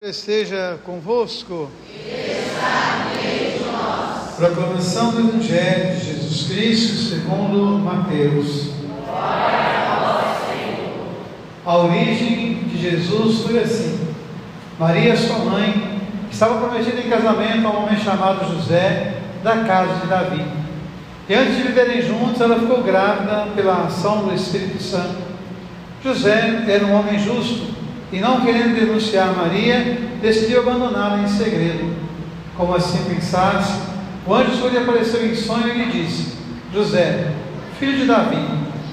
Esteja convosco. Proclamação do Evangelho de Jesus Cristo segundo Mateus. A origem de Jesus foi assim. Maria, sua mãe, estava prometida em casamento a um homem chamado José, da casa de Davi. E antes de viverem juntos, ela ficou grávida pela ação do Espírito Santo. José era um homem justo e não querendo denunciar Maria, decidiu abandoná-la em segredo. Como assim pensasse, o anjo lhe apareceu em sonho e lhe disse: José, filho de Davi,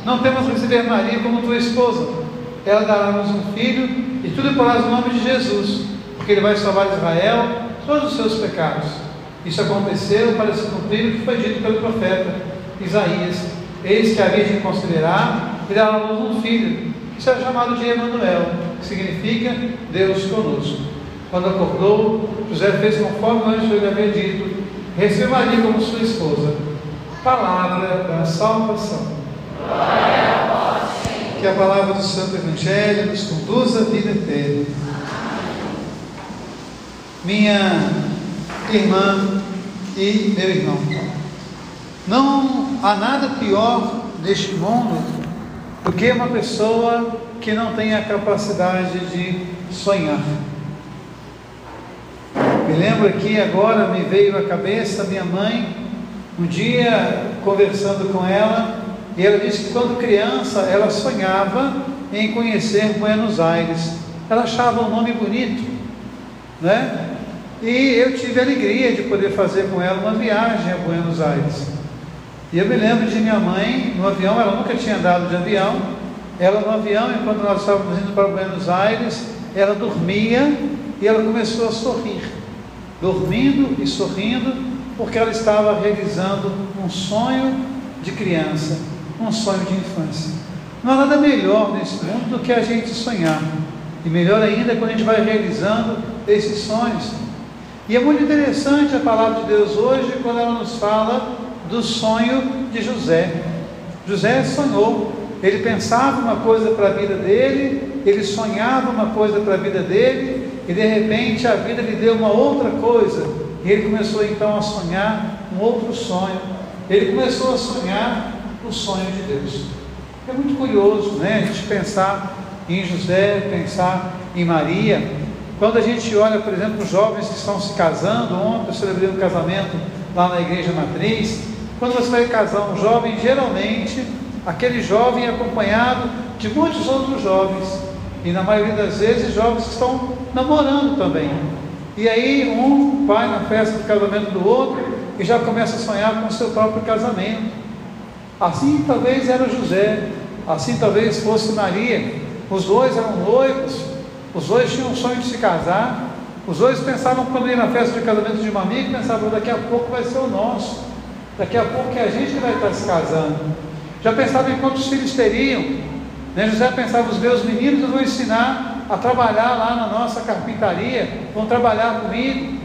não temos receber Maria como tua esposa. Ela dará-nos um filho e tudo porás o nome de Jesus, porque ele vai salvar Israel todos os seus pecados. Isso aconteceu para se cumprir o que foi dito pelo profeta Isaías: Eis que a Virgem considerará e dará a luz um filho, que será chamado de Emanuel que significa Deus conosco. Quando acordou, José fez conforme o anjo lhe havia dito, recebeu Maria como sua esposa. Palavra da salvação. Glória a vós, Que a palavra do Santo Evangelho nos conduza à vida eterna. Minha irmã e meu irmão, não há nada pior neste mundo do que uma pessoa que não tem a capacidade de sonhar. Me lembro aqui agora, me veio à cabeça minha mãe, um dia conversando com ela, e ela disse que quando criança ela sonhava em conhecer Buenos Aires. Ela achava um nome bonito, né? E eu tive a alegria de poder fazer com ela uma viagem a Buenos Aires. E eu me lembro de minha mãe no avião, ela nunca tinha andado de avião, ela no avião, enquanto nós estávamos indo para Buenos Aires, ela dormia e ela começou a sorrir, dormindo e sorrindo, porque ela estava realizando um sonho de criança, um sonho de infância. Não há nada melhor nesse mundo do que a gente sonhar, e melhor ainda quando a gente vai realizando esses sonhos. E é muito interessante a palavra de Deus hoje quando ela nos fala do sonho de José. José sonhou ele pensava uma coisa para a vida dele, ele sonhava uma coisa para a vida dele, e de repente a vida lhe deu uma outra coisa, e ele começou então a sonhar um outro sonho. Ele começou a sonhar o sonho de Deus. É muito curioso, né? A gente pensar em José, pensar em Maria. Quando a gente olha, por exemplo, os jovens que estão se casando, ontem eu celebrei um casamento lá na igreja matriz. Quando você vai casar um jovem, geralmente aquele jovem acompanhado de muitos outros jovens, e na maioria das vezes jovens que estão namorando também. E aí um vai na festa do casamento do outro e já começa a sonhar com o seu próprio casamento. Assim talvez era José, assim talvez fosse Maria. Os dois eram noivos, os dois tinham um sonho de se casar, os dois pensavam quando ia na festa de casamento de uma amiga, pensavam daqui a pouco vai ser o nosso, daqui a pouco é a gente que vai estar se casando. Já pensava em quantos filhos teriam. Né? José pensava, os meus meninos vou ensinar a trabalhar lá na nossa carpintaria, vão trabalhar comigo.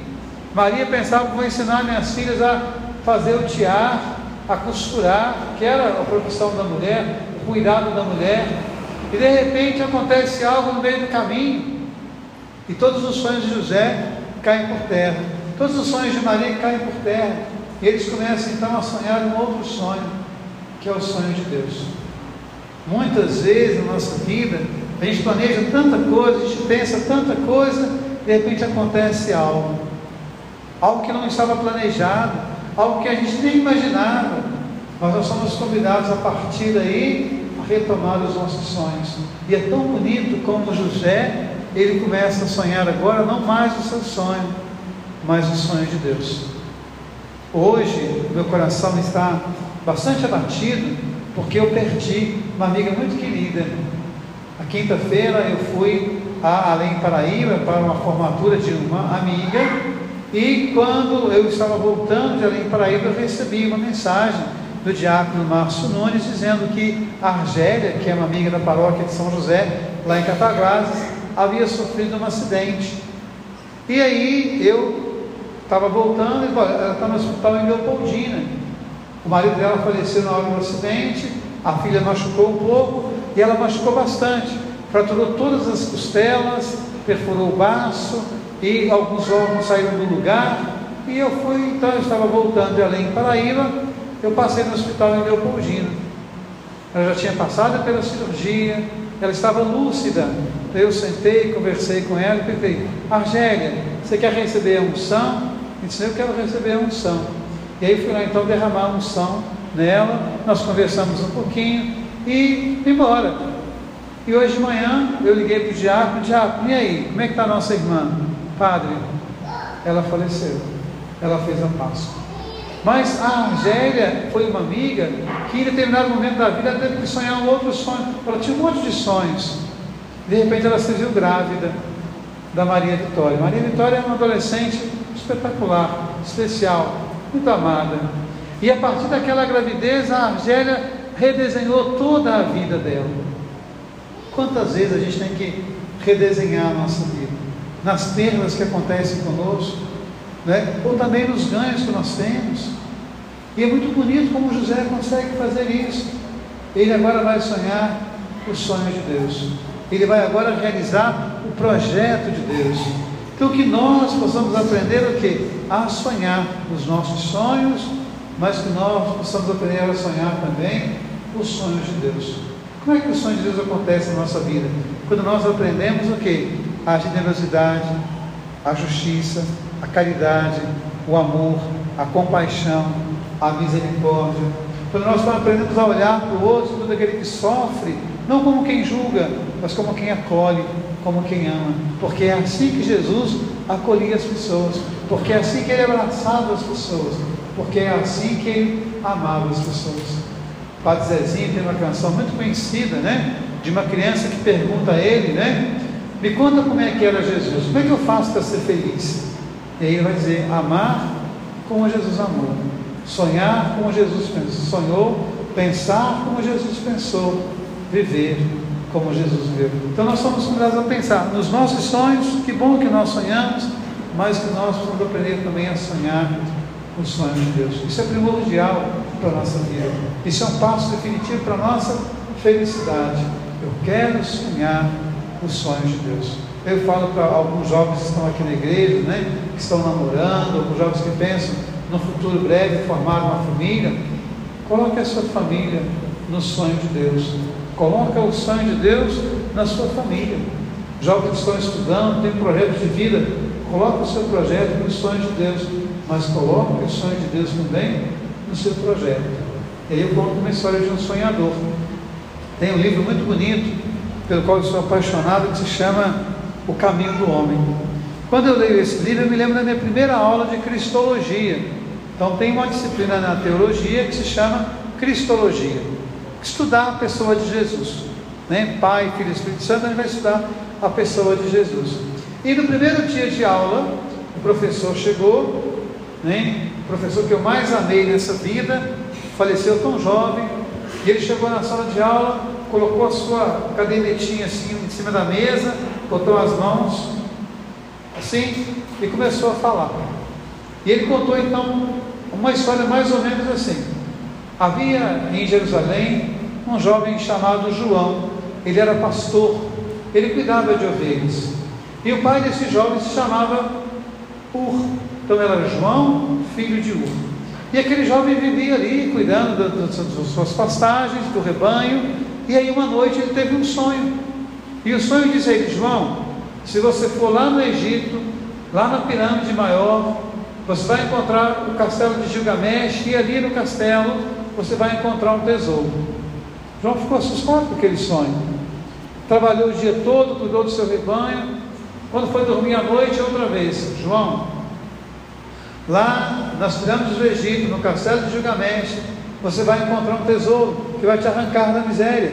Maria pensava, vou ensinar minhas filhas a fazer o tiar, a costurar, que era a profissão da mulher, o cuidado da mulher. E de repente acontece algo no meio do caminho, e todos os sonhos de José caem por terra, todos os sonhos de Maria caem por terra, e eles começam então a sonhar um outro sonho que é o sonho de Deus. Muitas vezes na nossa vida, a gente planeja tanta coisa, a gente pensa tanta coisa, de repente acontece algo, algo que não estava planejado, algo que a gente nem imaginava, mas nós somos convidados a partir daí a retomar os nossos sonhos. E é tão bonito como José, ele começa a sonhar agora não mais o seu sonho, mas o sonho de Deus. Hoje, meu coração está bastante abatido, porque eu perdi uma amiga muito querida. Na quinta-feira eu fui a Além Paraíba para uma formatura de uma amiga, e quando eu estava voltando de Além Paraíba, eu recebi uma mensagem do diácono Márcio Nunes dizendo que a Argélia, que é uma amiga da paróquia de São José, lá em Cataguases, havia sofrido um acidente. E aí eu estava voltando, ela está no hospital em Leopoldina. O marido dela faleceu na hora do acidente, a filha machucou um pouco e ela machucou bastante. Fraturou todas as costelas, perfurou o baço e alguns órgãos saíram do lugar. E eu fui, então eu estava voltando de Além Paraíba, eu passei no hospital em Leopoldina. Ela já tinha passado pela cirurgia, ela estava lúcida. Eu sentei, conversei com ela e perguntei, Argélia, você quer receber a unção? E disse, eu quero receber a unção. E aí fui lá então derramar a unção nela, nós conversamos um pouquinho e fui embora. E hoje de manhã eu liguei para o diácono, diácono, e aí, como é que está a nossa irmã? Padre, ela faleceu, ela fez a Páscoa. Mas a Argélia foi uma amiga que em determinado momento da vida teve que sonhar um outro sonho. Ela tinha um monte de sonhos. De repente ela se viu grávida da Maria Vitória. Maria Vitória é uma adolescente espetacular, especial, muito amada. E a partir daquela gravidez, a Argélia redesenhou toda a vida dela. Quantas vezes a gente tem que redesenhar a nossa vida? Nas perdas que acontecem conosco, né? ou também nos ganhos que nós temos. E é muito bonito como José consegue fazer isso. Ele agora vai sonhar os sonhos de Deus. Ele vai agora realizar o projeto de Deus. Então que nós possamos aprender o que? A sonhar os nossos sonhos, mas que nós possamos aprender a sonhar também os sonhos de Deus. Como é que os sonhos de Deus acontecem na nossa vida? Quando nós aprendemos o que? A generosidade, a justiça, a caridade, o amor, a compaixão, a misericórdia. Quando nós aprendemos a olhar para o outro, todo aquele que sofre, não como quem julga, mas como quem acolhe, como quem ama. Porque é assim que Jesus acolhia as pessoas, porque é assim que ele abraçava as pessoas, porque é assim que ele amava as pessoas. O Padre Zezinho tem uma canção muito conhecida, né? De uma criança que pergunta a ele, né? Me conta como é que era Jesus, como é que eu faço para ser feliz? E aí ele vai dizer: amar como Jesus amou, sonhar como Jesus sonhou, pensar como Jesus pensou, viver como Jesus viveu. Então nós somos convidados a pensar nos nossos sonhos, que bom que nós sonhamos, mas que nós precisamos aprender também a sonhar os sonhos de Deus. Isso é primordial para a nossa vida. Isso é um passo definitivo para a nossa felicidade. Eu quero sonhar os sonhos de Deus. Eu falo para alguns jovens que estão aqui na igreja, né, que estão namorando, alguns jovens que pensam no futuro breve formar uma família, coloque a sua família no sonho de Deus. Coloque o sonho de Deus na sua família. Jovens que estão estudando, têm projetos de vida, coloque o seu projeto no sonho de Deus, mas coloque o sonho de Deus também no seu projeto. E aí eu conto uma história de um sonhador. Tem um livro muito bonito, pelo qual eu sou apaixonado, que se chama o Caminho do Homem. Quando eu leio esse livro, eu me lembro da minha primeira aula de Cristologia. Então, tem uma disciplina na teologia que se chama Cristologia estudar a pessoa de Jesus. Né? Pai, Filho e Espírito Santo, a gente vai estudar a pessoa de Jesus. E no primeiro dia de aula, o professor chegou, né? o professor que eu mais amei nessa vida, faleceu tão jovem, e ele chegou na sala de aula, colocou a sua cadernetinha assim em cima da mesa, botou as mãos assim e começou a falar. E ele contou então uma história mais ou menos assim. Havia em Jerusalém um jovem chamado João, ele era pastor, ele cuidava de ovelhas. E o pai desse jovem se chamava Ur. Então era João, filho de Ur. E aquele jovem vivia ali, cuidando das suas pastagens, do rebanho. E aí uma noite ele teve um sonho. E o sonho diz a ele, João, se você for lá no Egito, lá na pirâmide maior, você vai encontrar o castelo de Gilgamesh e ali no castelo você vai encontrar um tesouro. João ficou assustado com aquele sonho. Trabalhou o dia todo, cuidou do seu rebanho. Quando foi dormir à noite, outra vez, João, lá nas pirâmides do Egito, no castelo de Gilgamesh, você vai encontrar um tesouro que vai te arrancar da miséria.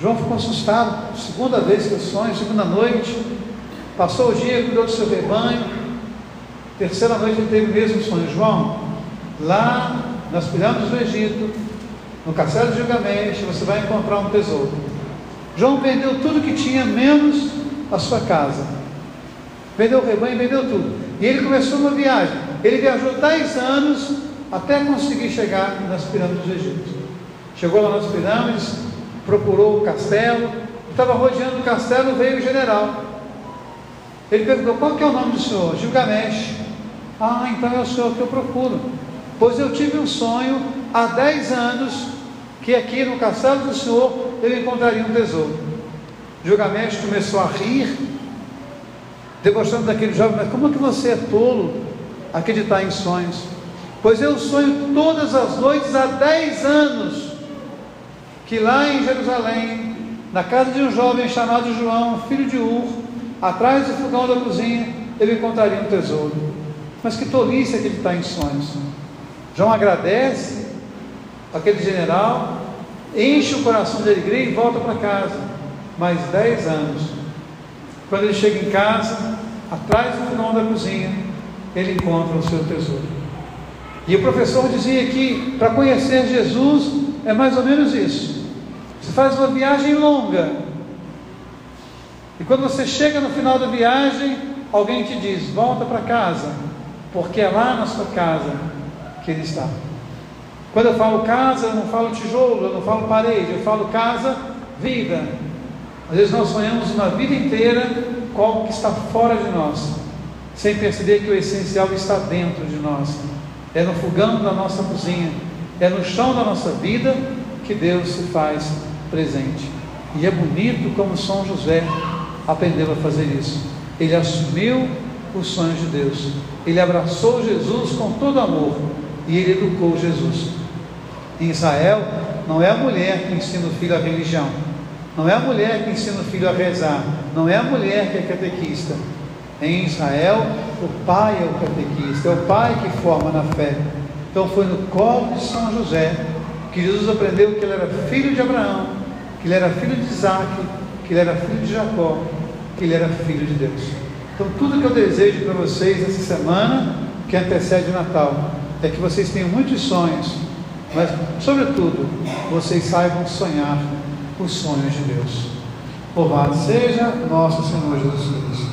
João ficou assustado, segunda vez que eu sonho, segunda noite, passou o dia, cuidou do seu rebanho, terceira noite ele teve o mesmo sonho. João, lá nas pirâmides do Egito, no castelo de Gilgamesh, você vai encontrar um tesouro. João vendeu tudo que tinha, menos a sua casa. Vendeu o rebanho, vendeu tudo. E ele começou uma viagem. Ele viajou 10 anos até conseguir chegar nas pirâmides do Egito. Chegou lá nas pirâmides, procurou o castelo, estava rodeando o castelo, veio o general. Ele perguntou: qual que é o nome do senhor? Gilgamesh. Ah, então é o senhor que eu procuro. Pois eu tive um sonho há 10 anos que aqui no castelo do senhor eu encontraria um tesouro. Gilgamesh começou a rir, demonstrando daquele jovem, mas como é que você é tolo acreditar em sonhos? Pois eu sonho todas as noites há 10 anos que lá em Jerusalém, na casa de um jovem chamado João, filho de Ur, atrás do fogão da cozinha, ele encontraria um tesouro. Mas que tolice acreditar em sonhos. João agradece aquele general, enche o coração de alegria e volta para casa. Mais dez anos. Quando ele chega em casa, atrás do fogão da cozinha, ele encontra o seu tesouro. E o professor dizia que para conhecer Jesus é mais ou menos isso. Você faz uma viagem longa. E quando você chega no final da viagem, alguém te diz: volta para casa, porque é lá na sua casa que ele está. Quando eu falo casa, eu não falo tijolo, eu não falo parede, eu falo casa, vida. Às vezes nós sonhamos uma vida inteira com algo que está fora de nós, sem perceber que o essencial está dentro de nós é no fogão da nossa cozinha, é no chão da nossa vida que Deus se faz presente. E é bonito como São José aprendeu a fazer isso. Ele assumiu os sonhos de Deus, ele abraçou Jesus com todo amor e ele educou Jesus. Em Israel, não é a mulher que ensina o filho a religião, não é a mulher que ensina o filho a rezar, não é a mulher que é catequista, em Israel, o pai é o catequista, é o pai que forma na fé. Então foi no colo de São José que Jesus aprendeu que ele era filho de Abraão, que ele era filho de Isaac, que ele era filho de Jacó, que ele era filho de Deus. Então tudo que eu desejo para vocês essa semana, que antecede o Natal, é que vocês tenham muitos sonhos, mas sobretudo vocês saibam sonhar os sonhos de Deus. Louvado seja nosso Senhor Jesus Cristo.